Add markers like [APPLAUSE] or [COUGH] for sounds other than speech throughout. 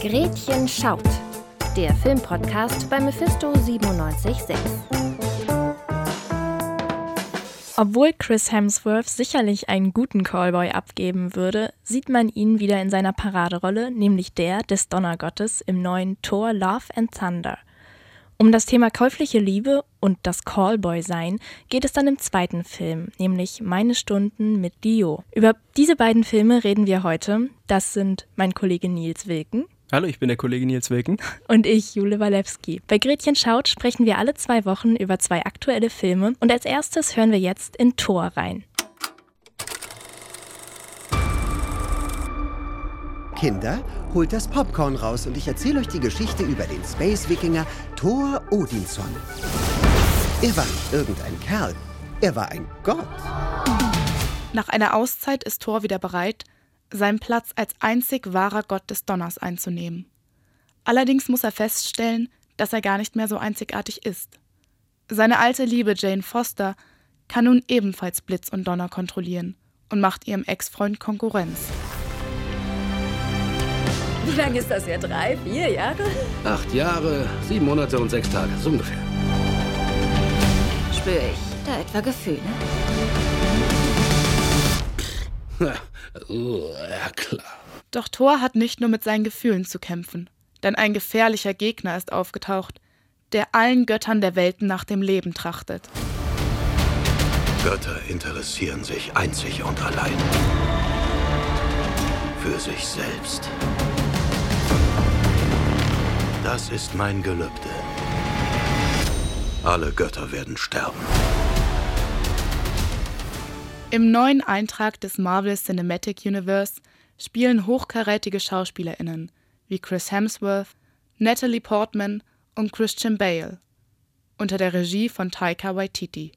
Gretchen schaut, der Filmpodcast bei Mephisto 976. Obwohl Chris Hemsworth sicherlich einen guten Callboy abgeben würde, sieht man ihn wieder in seiner Paraderolle, nämlich der des Donnergottes im neuen Thor Love and Thunder. Um das Thema käufliche Liebe und das Callboy-Sein geht es dann im zweiten Film, nämlich Meine Stunden mit Dio. Über diese beiden Filme reden wir heute. Das sind mein Kollege Nils Wilken. Hallo, ich bin der Kollege Nils Wilken. Und ich, Jule Walewski. Bei Gretchen Schaut sprechen wir alle zwei Wochen über zwei aktuelle Filme und als erstes hören wir jetzt in Thor rein. Kinder, holt das Popcorn raus und ich erzähle euch die Geschichte über den Space-Wikinger Thor Odinson. Er war nicht irgendein Kerl, er war ein Gott. Nach einer Auszeit ist Thor wieder bereit, seinen Platz als einzig wahrer Gott des Donners einzunehmen. Allerdings muss er feststellen, dass er gar nicht mehr so einzigartig ist. Seine alte Liebe Jane Foster kann nun ebenfalls Blitz und Donner kontrollieren und macht ihrem Ex-Freund Konkurrenz. Wie lange ist das her? Drei, vier Jahre? Acht Jahre, sieben Monate und sechs Tage, so ungefähr. Spüre ich da etwa Gefühle? [LAUGHS] ja, klar. Doch Thor hat nicht nur mit seinen Gefühlen zu kämpfen, denn ein gefährlicher Gegner ist aufgetaucht, der allen Göttern der Welten nach dem Leben trachtet. Götter interessieren sich einzig und allein für sich selbst. Das ist mein Gelübde. Alle Götter werden sterben. Im neuen Eintrag des Marvel Cinematic Universe spielen hochkarätige SchauspielerInnen wie Chris Hemsworth, Natalie Portman und Christian Bale unter der Regie von Taika Waititi.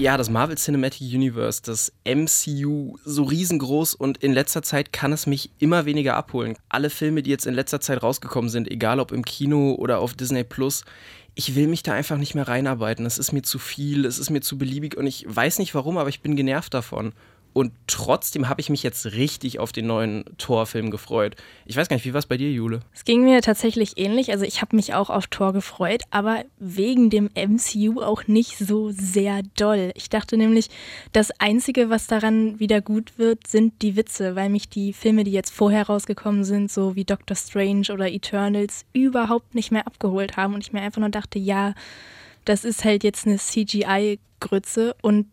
Ja, das Marvel Cinematic Universe, das MCU, so riesengroß und in letzter Zeit kann es mich immer weniger abholen. Alle Filme, die jetzt in letzter Zeit rausgekommen sind, egal ob im Kino oder auf Disney Plus, ich will mich da einfach nicht mehr reinarbeiten. Es ist mir zu viel, es ist mir zu beliebig und ich weiß nicht warum, aber ich bin genervt davon. Und trotzdem habe ich mich jetzt richtig auf den neuen Thor-Film gefreut. Ich weiß gar nicht, wie war es bei dir, Jule? Es ging mir tatsächlich ähnlich. Also ich habe mich auch auf Thor gefreut, aber wegen dem MCU auch nicht so sehr doll. Ich dachte nämlich, das Einzige, was daran wieder gut wird, sind die Witze, weil mich die Filme, die jetzt vorher rausgekommen sind, so wie Doctor Strange oder Eternals, überhaupt nicht mehr abgeholt haben. Und ich mir einfach nur dachte, ja, das ist halt jetzt eine CGI-Grütze und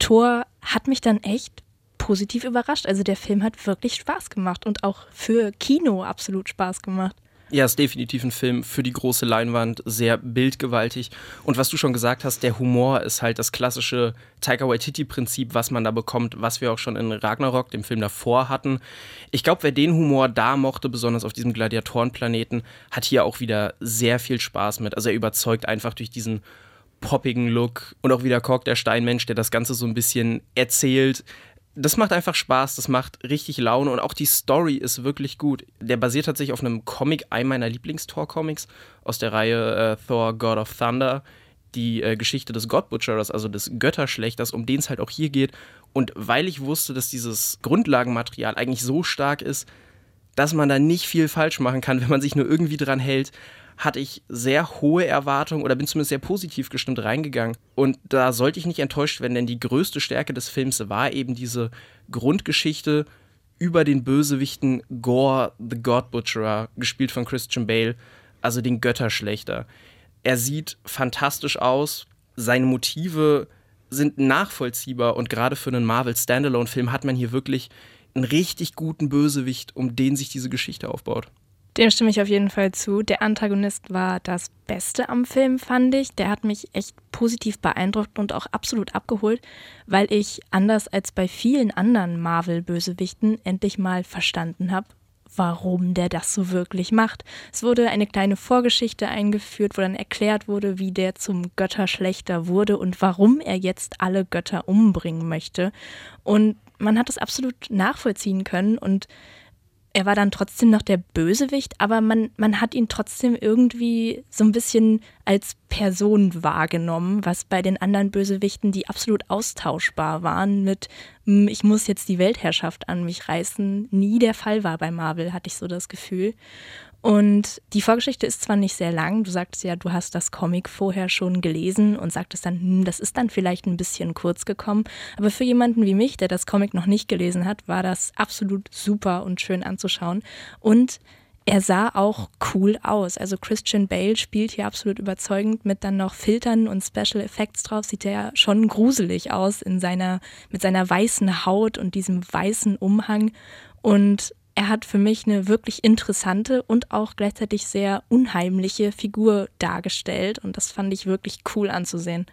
Thor hat mich dann echt positiv überrascht. Also der Film hat wirklich Spaß gemacht und auch für Kino absolut Spaß gemacht. Ja, ist definitiv ein Film für die große Leinwand, sehr bildgewaltig. Und was du schon gesagt hast, der Humor ist halt das klassische Taika Waititi-Prinzip, was man da bekommt, was wir auch schon in Ragnarok, dem Film davor, hatten. Ich glaube, wer den Humor da mochte, besonders auf diesem Gladiatorenplaneten, hat hier auch wieder sehr viel Spaß mit. Also er überzeugt einfach durch diesen poppigen Look und auch wieder Kork, der Steinmensch, der das Ganze so ein bisschen erzählt. Das macht einfach Spaß, das macht richtig Laune und auch die Story ist wirklich gut. Der basiert tatsächlich auf einem Comic, einem meiner Lieblings-Thor-Comics aus der Reihe äh, Thor God of Thunder. Die äh, Geschichte des God Butcherers, also des Götterschlechters, um den es halt auch hier geht. Und weil ich wusste, dass dieses Grundlagenmaterial eigentlich so stark ist, dass man da nicht viel falsch machen kann, [LAUGHS] wenn man sich nur irgendwie dran hält, hatte ich sehr hohe Erwartungen oder bin zumindest sehr positiv gestimmt reingegangen. Und da sollte ich nicht enttäuscht werden, denn die größte Stärke des Films war eben diese Grundgeschichte über den Bösewichten Gore the God Butcherer, gespielt von Christian Bale, also den Götterschlechter. Er sieht fantastisch aus, seine Motive sind nachvollziehbar und gerade für einen Marvel Standalone-Film hat man hier wirklich einen richtig guten Bösewicht, um den sich diese Geschichte aufbaut. Dem stimme ich auf jeden Fall zu. Der Antagonist war das Beste am Film, fand ich. Der hat mich echt positiv beeindruckt und auch absolut abgeholt, weil ich, anders als bei vielen anderen Marvel-Bösewichten, endlich mal verstanden habe, warum der das so wirklich macht. Es wurde eine kleine Vorgeschichte eingeführt, wo dann erklärt wurde, wie der zum Götterschlechter wurde und warum er jetzt alle Götter umbringen möchte. Und man hat es absolut nachvollziehen können und er war dann trotzdem noch der Bösewicht, aber man, man hat ihn trotzdem irgendwie so ein bisschen als Person wahrgenommen, was bei den anderen Bösewichten, die absolut austauschbar waren mit hm, ich muss jetzt die Weltherrschaft an mich reißen, nie der Fall war bei Marvel, hatte ich so das Gefühl. Und die Vorgeschichte ist zwar nicht sehr lang, du sagtest ja, du hast das Comic vorher schon gelesen und sagtest dann, hm, das ist dann vielleicht ein bisschen kurz gekommen, aber für jemanden wie mich, der das Comic noch nicht gelesen hat, war das absolut super und schön anzuschauen. Und er sah auch cool aus. Also Christian Bale spielt hier absolut überzeugend mit dann noch Filtern und Special Effects drauf. Sieht er schon gruselig aus in seiner, mit seiner weißen Haut und diesem weißen Umhang. Und er hat für mich eine wirklich interessante und auch gleichzeitig sehr unheimliche Figur dargestellt und das fand ich wirklich cool anzusehen.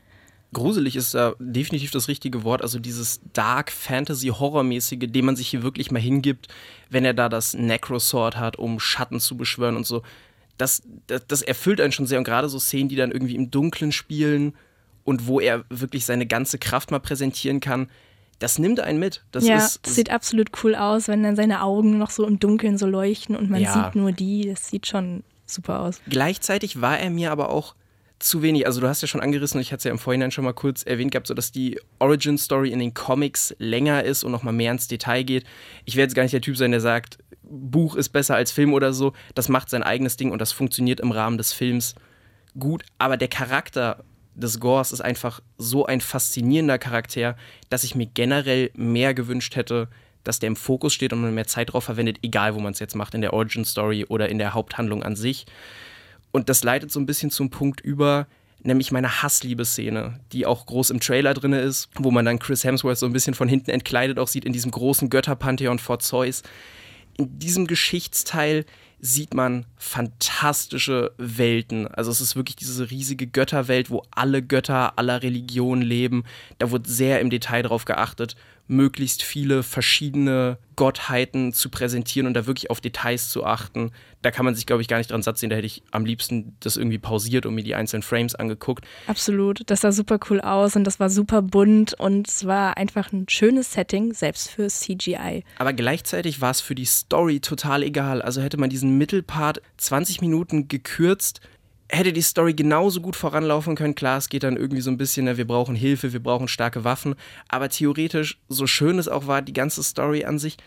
Gruselig ist da definitiv das richtige Wort, also dieses Dark Fantasy Horrormäßige, dem man sich hier wirklich mal hingibt, wenn er da das Necrosword hat, um Schatten zu beschwören und so. Das, das, das erfüllt einen schon sehr und gerade so Szenen, die dann irgendwie im Dunkeln spielen und wo er wirklich seine ganze Kraft mal präsentieren kann, das nimmt einen mit. Das ja, ist, das sieht absolut cool aus, wenn dann seine Augen noch so im Dunkeln so leuchten und man ja. sieht nur die. Das sieht schon super aus. Gleichzeitig war er mir aber auch zu wenig. Also du hast ja schon angerissen, ich hatte es ja im Vorhinein schon mal kurz erwähnt gehabt, so dass die Origin Story in den Comics länger ist und noch mal mehr ins Detail geht. Ich werde jetzt gar nicht der Typ sein, der sagt, Buch ist besser als Film oder so. Das macht sein eigenes Ding und das funktioniert im Rahmen des Films gut. Aber der Charakter des Gors ist einfach so ein faszinierender Charakter, dass ich mir generell mehr gewünscht hätte, dass der im Fokus steht und man mehr Zeit drauf verwendet, egal wo man es jetzt macht, in der Origin Story oder in der Haupthandlung an sich. Und das leitet so ein bisschen zum Punkt über, nämlich meine Hassliebe-Szene, die auch groß im Trailer drin ist, wo man dann Chris Hemsworth so ein bisschen von hinten entkleidet auch sieht in diesem großen Götterpantheon vor Zeus. In diesem Geschichtsteil sieht man fantastische Welten. Also es ist wirklich diese riesige Götterwelt, wo alle Götter aller Religionen leben. Da wird sehr im Detail drauf geachtet, möglichst viele verschiedene Gottheiten zu präsentieren und da wirklich auf Details zu achten. Da kann man sich, glaube ich, gar nicht dran satt sehen. Da hätte ich am liebsten das irgendwie pausiert und mir die einzelnen Frames angeguckt. Absolut. Das sah super cool aus und das war super bunt und es war einfach ein schönes Setting, selbst für CGI. Aber gleichzeitig war es für die Story total egal. Also hätte man diesen Mittelpart 20 Minuten gekürzt, hätte die Story genauso gut voranlaufen können. Klar, es geht dann irgendwie so ein bisschen, ne, wir brauchen Hilfe, wir brauchen starke Waffen. Aber theoretisch, so schön es auch war, die ganze Story an sich,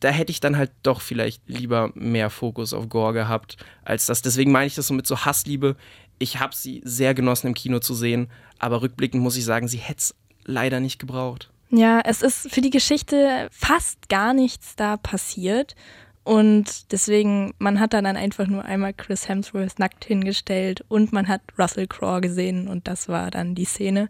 da hätte ich dann halt doch vielleicht lieber mehr Fokus auf Gore gehabt als das. Deswegen meine ich das so mit so Hassliebe. Ich habe sie sehr genossen im Kino zu sehen, aber rückblickend muss ich sagen, sie hätte es leider nicht gebraucht. Ja, es ist für die Geschichte fast gar nichts da passiert. Und deswegen, man hat dann einfach nur einmal Chris Hemsworth nackt hingestellt und man hat Russell Crowe gesehen und das war dann die Szene.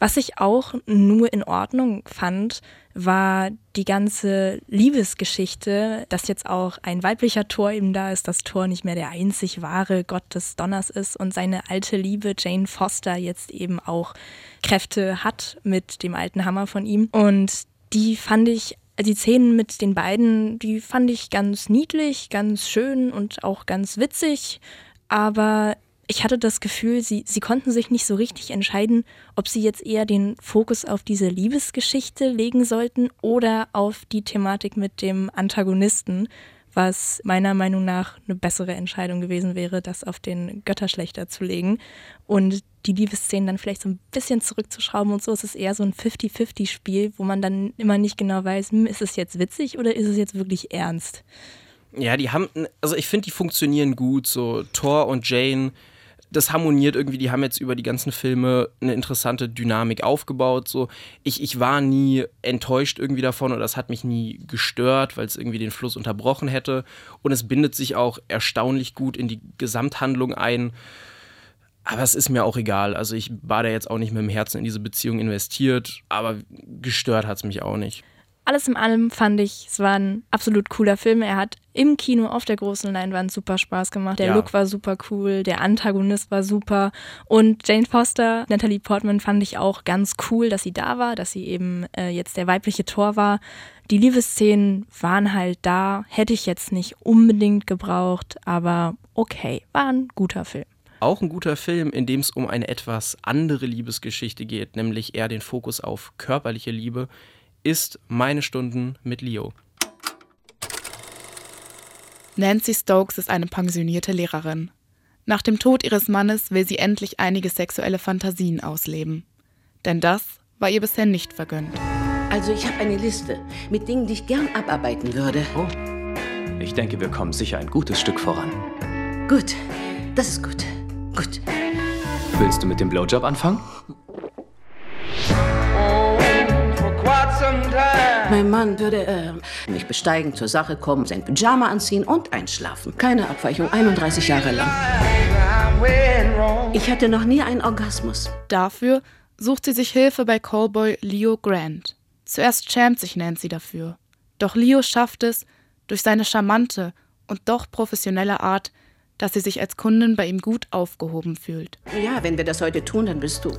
Was ich auch nur in Ordnung fand, war die ganze Liebesgeschichte, dass jetzt auch ein weiblicher Tor eben da ist, das Tor nicht mehr der einzig wahre Gott des Donners ist und seine alte Liebe Jane Foster jetzt eben auch Kräfte hat mit dem alten Hammer von ihm. Und die fand ich die Szenen mit den beiden, die fand ich ganz niedlich, ganz schön und auch ganz witzig. Aber ich hatte das Gefühl, sie, sie konnten sich nicht so richtig entscheiden, ob sie jetzt eher den Fokus auf diese Liebesgeschichte legen sollten oder auf die Thematik mit dem Antagonisten, was meiner Meinung nach eine bessere Entscheidung gewesen wäre, das auf den Götterschlechter zu legen. Und die Liebesszenen dann vielleicht so ein bisschen zurückzuschrauben und so. Es ist eher so ein 50-50-Spiel, wo man dann immer nicht genau weiß, hm, ist es jetzt witzig oder ist es jetzt wirklich ernst? Ja, die haben, also ich finde, die funktionieren gut. So Thor und Jane, das harmoniert irgendwie. Die haben jetzt über die ganzen Filme eine interessante Dynamik aufgebaut. So, ich, ich war nie enttäuscht irgendwie davon oder das hat mich nie gestört, weil es irgendwie den Fluss unterbrochen hätte. Und es bindet sich auch erstaunlich gut in die Gesamthandlung ein. Aber es ist mir auch egal. Also ich war da jetzt auch nicht mit dem Herzen in diese Beziehung investiert, aber gestört hat es mich auch nicht. Alles in allem fand ich, es war ein absolut cooler Film. Er hat im Kino auf der großen Leinwand super Spaß gemacht. Der ja. Look war super cool, der Antagonist war super. Und Jane Foster, Natalie Portman fand ich auch ganz cool, dass sie da war, dass sie eben äh, jetzt der weibliche Tor war. Die Liebesszenen waren halt da, hätte ich jetzt nicht unbedingt gebraucht, aber okay, war ein guter Film. Auch ein guter Film, in dem es um eine etwas andere Liebesgeschichte geht, nämlich eher den Fokus auf körperliche Liebe, ist Meine Stunden mit Leo. Nancy Stokes ist eine pensionierte Lehrerin. Nach dem Tod ihres Mannes will sie endlich einige sexuelle Fantasien ausleben. Denn das war ihr bisher nicht vergönnt. Also ich habe eine Liste mit Dingen, die ich gern abarbeiten würde. Oh. Ich denke, wir kommen sicher ein gutes Stück voran. Gut, das ist gut. Gut. Willst du mit dem Blowjob anfangen? Mein Mann würde äh, mich besteigen, zur Sache kommen, sein Pyjama anziehen und einschlafen. Keine Abweichung, 31 Jahre lang. Ich hatte noch nie einen Orgasmus. Dafür sucht sie sich Hilfe bei Callboy Leo Grant. Zuerst schämt sich Nancy dafür. Doch Leo schafft es, durch seine charmante und doch professionelle Art, dass sie sich als Kundin bei ihm gut aufgehoben fühlt. Ja, wenn wir das heute tun, dann bist du.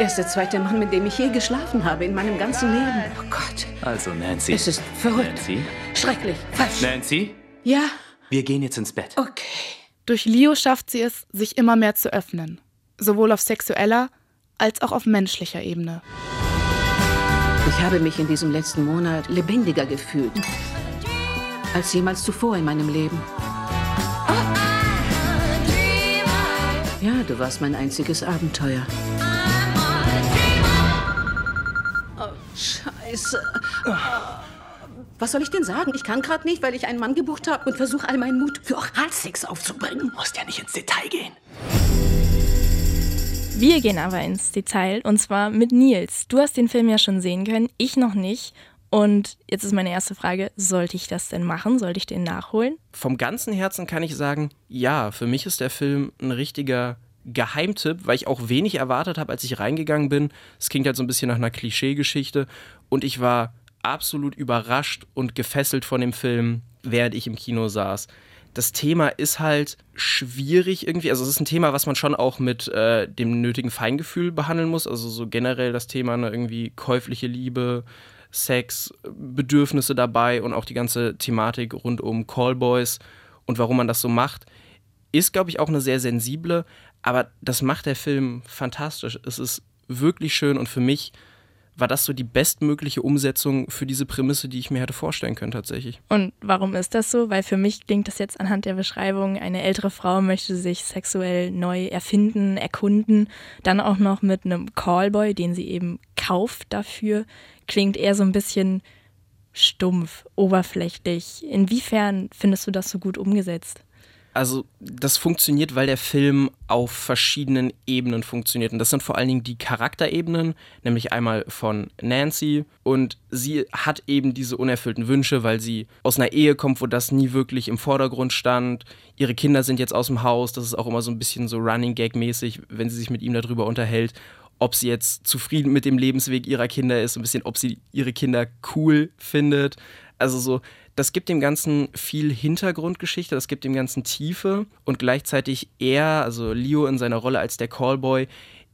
Er ist der zweite Mann, mit dem ich je geschlafen habe in meinem ganzen Leben. Oh Gott. Also, Nancy. Es ist verrückt. Nancy? Schrecklich. Falsch. Nancy? Ja? Wir gehen jetzt ins Bett. Okay. Durch Leo schafft sie es, sich immer mehr zu öffnen. Sowohl auf sexueller als auch auf menschlicher Ebene. Ich habe mich in diesem letzten Monat lebendiger gefühlt als jemals zuvor in meinem Leben. Ja, du warst mein einziges Abenteuer. Scheiße. Was soll ich denn sagen? Ich kann gerade nicht, weil ich einen Mann gebucht habe und versuche all meinen Mut für Oralsex aufzubringen. Du musst ja nicht ins Detail gehen. Wir gehen aber ins Detail und zwar mit Nils. Du hast den Film ja schon sehen können, ich noch nicht. Und jetzt ist meine erste Frage, sollte ich das denn machen? Sollte ich den nachholen? Vom ganzen Herzen kann ich sagen, ja, für mich ist der Film ein richtiger Geheimtipp, weil ich auch wenig erwartet habe, als ich reingegangen bin. Es klingt halt so ein bisschen nach einer Klischeegeschichte und ich war absolut überrascht und gefesselt von dem Film, während ich im Kino saß. Das Thema ist halt schwierig irgendwie. Also es ist ein Thema, was man schon auch mit äh, dem nötigen Feingefühl behandeln muss. Also so generell das Thema ne, irgendwie käufliche Liebe, Sex, Bedürfnisse dabei und auch die ganze Thematik rund um Callboys und warum man das so macht, ist, glaube ich, auch eine sehr sensible, aber das macht der Film fantastisch. Es ist wirklich schön und für mich war das so die bestmögliche Umsetzung für diese Prämisse, die ich mir hätte vorstellen können tatsächlich. Und warum ist das so? Weil für mich klingt das jetzt anhand der Beschreibung, eine ältere Frau möchte sich sexuell neu erfinden, erkunden, dann auch noch mit einem Callboy, den sie eben kauft dafür, klingt eher so ein bisschen stumpf, oberflächlich. Inwiefern findest du das so gut umgesetzt? Also das funktioniert, weil der Film auf verschiedenen Ebenen funktioniert. Und das sind vor allen Dingen die Charakterebenen, nämlich einmal von Nancy. Und sie hat eben diese unerfüllten Wünsche, weil sie aus einer Ehe kommt, wo das nie wirklich im Vordergrund stand. Ihre Kinder sind jetzt aus dem Haus. Das ist auch immer so ein bisschen so Running Gag-mäßig, wenn sie sich mit ihm darüber unterhält ob sie jetzt zufrieden mit dem Lebensweg ihrer Kinder ist, ein bisschen, ob sie ihre Kinder cool findet. Also so, das gibt dem Ganzen viel Hintergrundgeschichte, das gibt dem Ganzen Tiefe und gleichzeitig er, also Leo in seiner Rolle als der Callboy,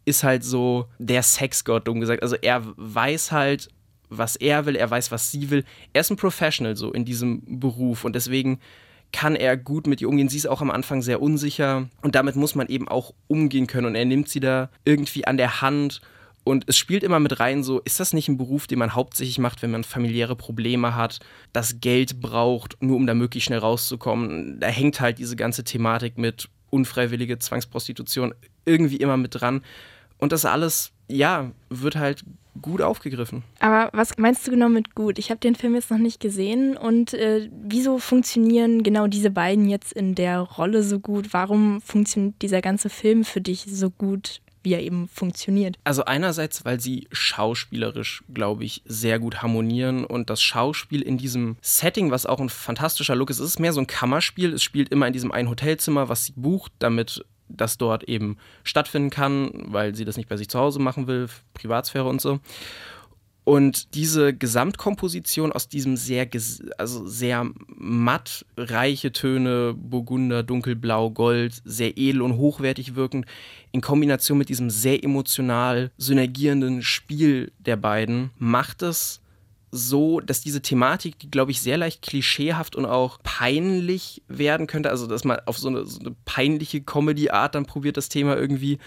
ist halt so der Sexgott, dumm gesagt. Also er weiß halt, was er will, er weiß, was sie will. Er ist ein Professional so in diesem Beruf und deswegen kann er gut mit ihr umgehen. Sie ist auch am Anfang sehr unsicher und damit muss man eben auch umgehen können und er nimmt sie da irgendwie an der Hand und es spielt immer mit rein, so, ist das nicht ein Beruf, den man hauptsächlich macht, wenn man familiäre Probleme hat, das Geld braucht, nur um da möglichst schnell rauszukommen? Da hängt halt diese ganze Thematik mit unfreiwillige Zwangsprostitution irgendwie immer mit dran. Und das alles, ja, wird halt gut aufgegriffen. Aber was meinst du genau mit gut? Ich habe den Film jetzt noch nicht gesehen und äh, wieso funktionieren genau diese beiden jetzt in der Rolle so gut? Warum funktioniert dieser ganze Film für dich so gut? Wie er eben funktioniert. Also einerseits, weil sie schauspielerisch, glaube ich, sehr gut harmonieren und das Schauspiel in diesem Setting, was auch ein fantastischer Look ist, ist mehr so ein Kammerspiel. Es spielt immer in diesem einen Hotelzimmer, was sie bucht, damit das dort eben stattfinden kann, weil sie das nicht bei sich zu Hause machen will, Privatsphäre und so. Und diese Gesamtkomposition aus diesem sehr, also sehr matt, reiche Töne, Burgunder, Dunkelblau, Gold, sehr edel und hochwertig wirkend, in Kombination mit diesem sehr emotional synergierenden Spiel der beiden, macht es so, dass diese Thematik, die glaube ich sehr leicht klischeehaft und auch peinlich werden könnte, also dass man auf so eine, so eine peinliche Comedy-Art dann probiert, das Thema irgendwie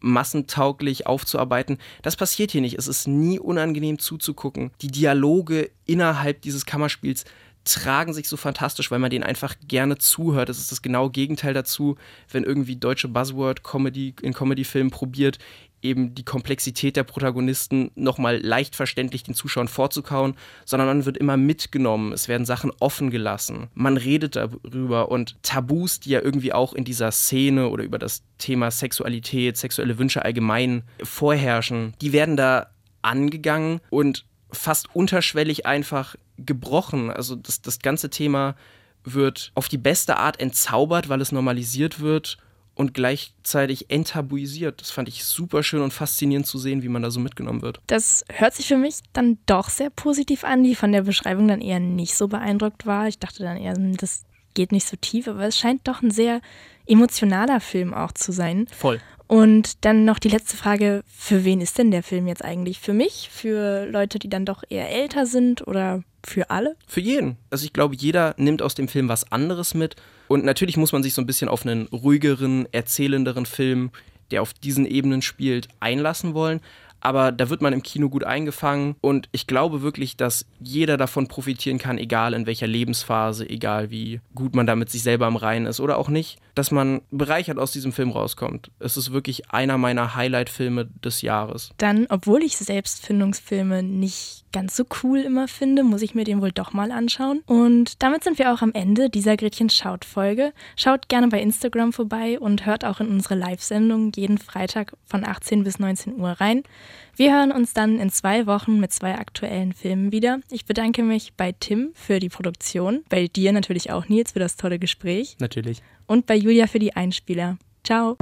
massentauglich aufzuarbeiten. Das passiert hier nicht. Es ist nie unangenehm zuzugucken. Die Dialoge innerhalb dieses Kammerspiels tragen sich so fantastisch, weil man denen einfach gerne zuhört. Das ist das genaue Gegenteil dazu, wenn irgendwie deutsche Buzzword-Comedy in Comedy-Filmen probiert, eben die Komplexität der Protagonisten nochmal leicht verständlich den Zuschauern vorzukauen, sondern man wird immer mitgenommen. Es werden Sachen offen gelassen. Man redet darüber und Tabus, die ja irgendwie auch in dieser Szene oder über das Thema Sexualität, sexuelle Wünsche allgemein vorherrschen, die werden da angegangen und fast unterschwellig einfach gebrochen. Also das, das ganze Thema wird auf die beste Art entzaubert, weil es normalisiert wird und gleichzeitig enttabuisiert. Das fand ich super schön und faszinierend zu sehen, wie man da so mitgenommen wird. Das hört sich für mich dann doch sehr positiv an, die von der Beschreibung dann eher nicht so beeindruckt war. Ich dachte dann eher, hm, das geht nicht so tief, aber es scheint doch ein sehr emotionaler Film auch zu sein. Voll. Und dann noch die letzte Frage, für wen ist denn der Film jetzt eigentlich? Für mich? Für Leute, die dann doch eher älter sind oder für alle? Für jeden. Also ich glaube, jeder nimmt aus dem Film was anderes mit. Und natürlich muss man sich so ein bisschen auf einen ruhigeren, erzählenderen Film, der auf diesen Ebenen spielt, einlassen wollen aber da wird man im Kino gut eingefangen und ich glaube wirklich, dass jeder davon profitieren kann, egal in welcher Lebensphase, egal wie gut man da mit sich selber am Reinen ist oder auch nicht, dass man bereichert aus diesem Film rauskommt. Es ist wirklich einer meiner Highlight-Filme des Jahres. Dann, obwohl ich Selbstfindungsfilme nicht ganz so cool immer finde, muss ich mir den wohl doch mal anschauen. Und damit sind wir auch am Ende dieser Gretchen Schaut Folge. Schaut gerne bei Instagram vorbei und hört auch in unsere Live-Sendung jeden Freitag von 18 bis 19 Uhr rein. Wir hören uns dann in zwei Wochen mit zwei aktuellen Filmen wieder. Ich bedanke mich bei Tim für die Produktion, bei dir natürlich auch, Nils, für das tolle Gespräch. Natürlich. Und bei Julia für die Einspieler. Ciao.